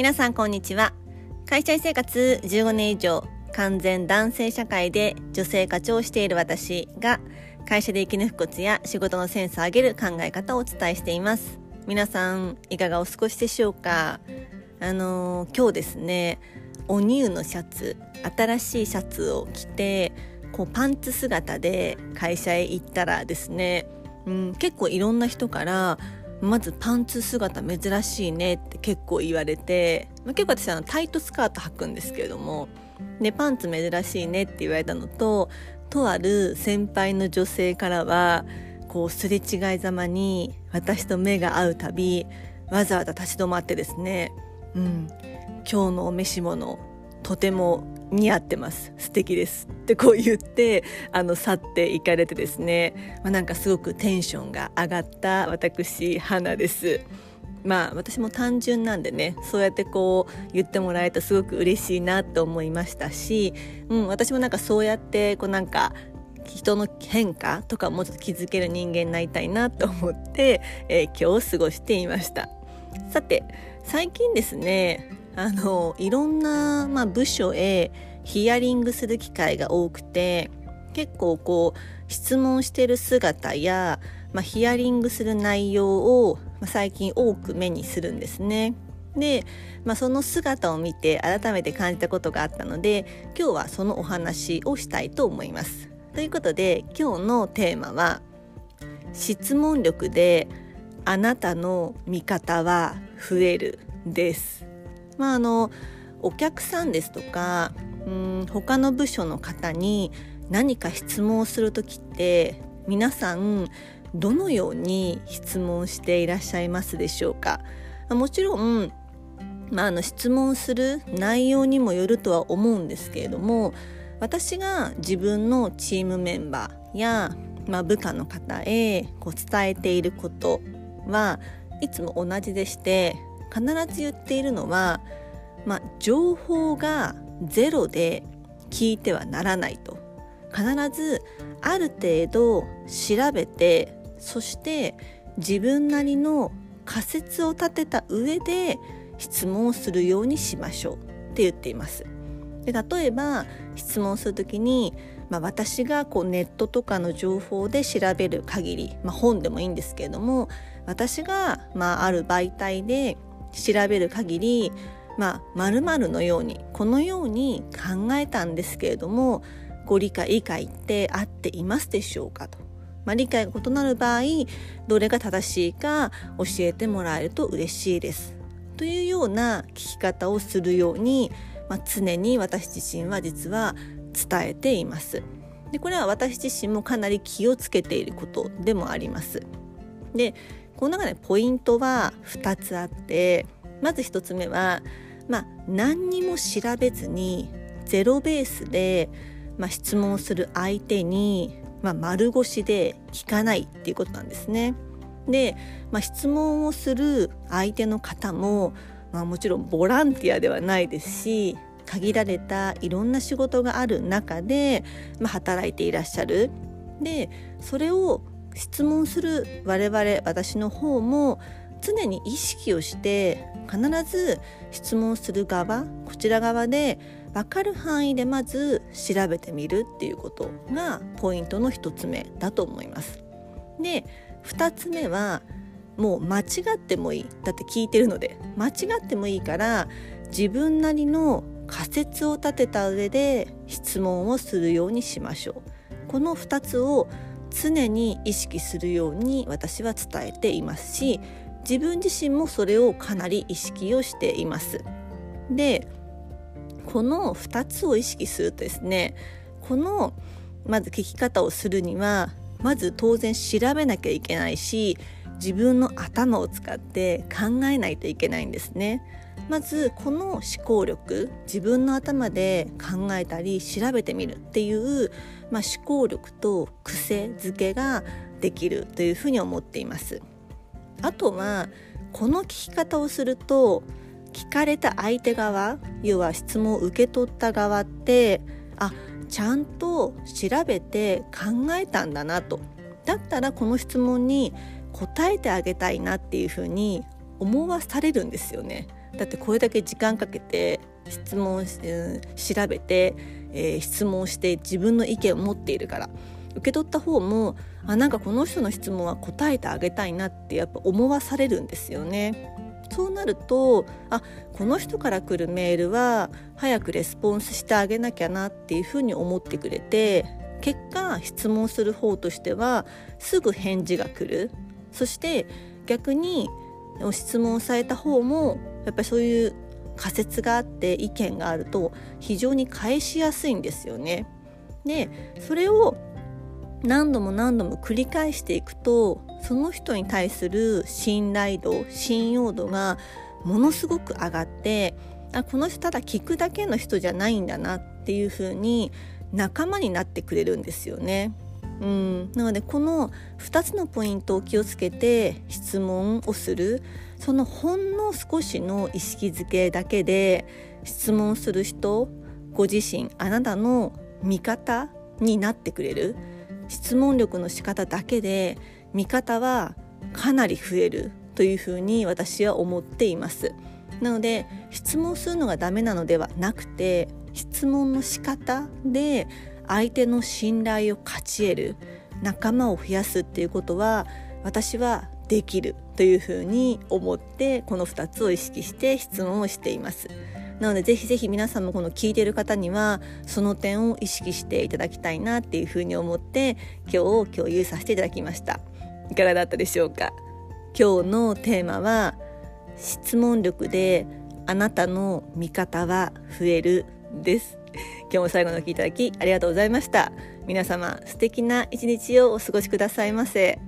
皆さんこんにちは。会社員生活15年以上完全男性社会で女性課長をしている私が会社で生き抜くコツや仕事のセンスを上げる考え方をお伝えしています。皆さんいかがお過ごしでしょうか？あのー、今日ですねお乳のシャツ新しいシャツを着てこうパンツ姿で会社へ行ったらですね、うん、結構いろんな人からまずパンツ姿珍しいねって結構言われて、まあ、結構私はタイトスカート履くんですけれどもでパンツ珍しいねって言われたのととある先輩の女性からはこうすれ違いざまに私と目が合うたびわざわざ立ち止まってですね「うん今日のお召し物とても似合ってます。素敵です。ってこう言ってあの去っていかれてですね、まあ、なんかすごくテンションが上がった私花です。まあ私も単純なんでねそうやってこう言ってもらえるとすごく嬉しいなと思いましたし、うん、私もなんかそうやってこうなんか人の変化とかもうちょっと気づける人間になりたいなと思って、えー、今日を過ごしていました。さて最近ですねあのいろんな、まあ、部署へヒアリングする機会が多くて結構こう質問してる姿や、まあ、ヒアリングする内容を、まあ、最近多く目にするんですね。で、まあ、その姿を見て改めて感じたことがあったので今日はそのお話をしたいと思います。ということで今日のテーマは質問力であなたの味方は増えるです。まあ、あのお客さんですとかうん他の部署の方に何か質問をする時って皆さんどのように質問していらっしゃいますでしょうか？もちろん、まあ、あの質問する内容にもよるとは思うんですけれども私が自分のチームメンバーや、まあ、部下の方へこう伝えていることはいつも同じでして必ず言っているのは、まあ、情報がゼロで聞いてはならないと必ずある程度調べてそして自分なりの仮説を立てた上で質問をするようにしましょうって言っています。で例えば質問する時に、まあ、私がこうネットとかの情報で調べる限り、まあ、本でもいいんですけれども私が、まあ、ある媒体で調べる限りまあ〇〇のようにこのように考えたんですけれどもご理解理解って合っていますでしょうかと、まあ、理解が異なる場合どれが正しいか教えてもらえると嬉しいですというような聞き方をするように、まあ、常に私自身は実は伝えています。でこれは私自身もかなり気をつけていることでもあります。でこの中でポイントは2つあってまず1つ目は、まあ、何にも調べずにゼロベースで、まあ、質問する相手に、まあ、丸腰で聞かないっていうことなんですね。で、まあ、質問をする相手の方も、まあ、もちろんボランティアではないですし限られたいろんな仕事がある中で、まあ、働いていらっしゃる。でそれを質問する我々私の方も常に意識をして必ず質問する側こちら側で分かる範囲でまず調べてみるっていうことがポイントの1つ目だと思います。で2つ目はもう間違ってもいいだって聞いてるので間違ってもいいから自分なりの仮説を立てた上で質問をするようにしましょう。この2つを常に意識するように私は伝えていますし自分自身もそれをかなり意識をしています。でこの2つを意識するとですねこのまず聞き方をするにはまず当然調べなきゃいけないし自分の頭を使って考えないといけないんですね。まずこの思考力自分の頭で考えたり調べてみるっていう、まあ、思考力と癖づけができるというふうに思っています。あとはこの聞き方をすると聞かれた相手側要は質問を受け取った側ってあちゃんと調べて考えたんだなとだったらこの質問に答えてあげたいなっていうふうに思わされるんですよね。だってこれだけ時間かけて質問し、うん、調べて、えー、質問して自分の意見を持っているから受け取った方もあなんかこの人の質問は答えてあげたいなってやっぱ思わされるんですよね。そうなるとあこの人から来るメールは早くレスポンスしてあげなきゃなっていうふうに思ってくれて結果質問する方としてはすぐ返事が来るそして逆に質問された方もやっぱりそういう仮説があって意見があると非常に返しやすいんですよね。でそれを何度も何度も繰り返していくとその人に対する信頼度信用度がものすごく上がってあこの人ただ聞くだけの人じゃないんだなっていうふうに仲間になってくれるんですよね。うん、なのでこの2つのポイントを気をつけて質問をする。そのほんの少しの意識づけだけで質問する人ご自身あなたの味方になってくれる。質問力の仕方だけで味方はかなり増えるというふうに私は思っています。なので質問するのがダメなのではなくて質問の仕方で相手の信頼を勝ち得る仲間を増やすっていうことは私はできるというふうに思ってこの2つを意識して質問をしています。なのでぜひぜひ皆さんもこの聞いてる方にはその点を意識していただきたいなっていうふうに思って今日共有させていただきました。いかがだったでしょうか？今日のテーマは質問力であなたの味方は増えるです。今日も最後の聞いていただきありがとうございました。皆様素敵な一日をお過ごしくださいませ。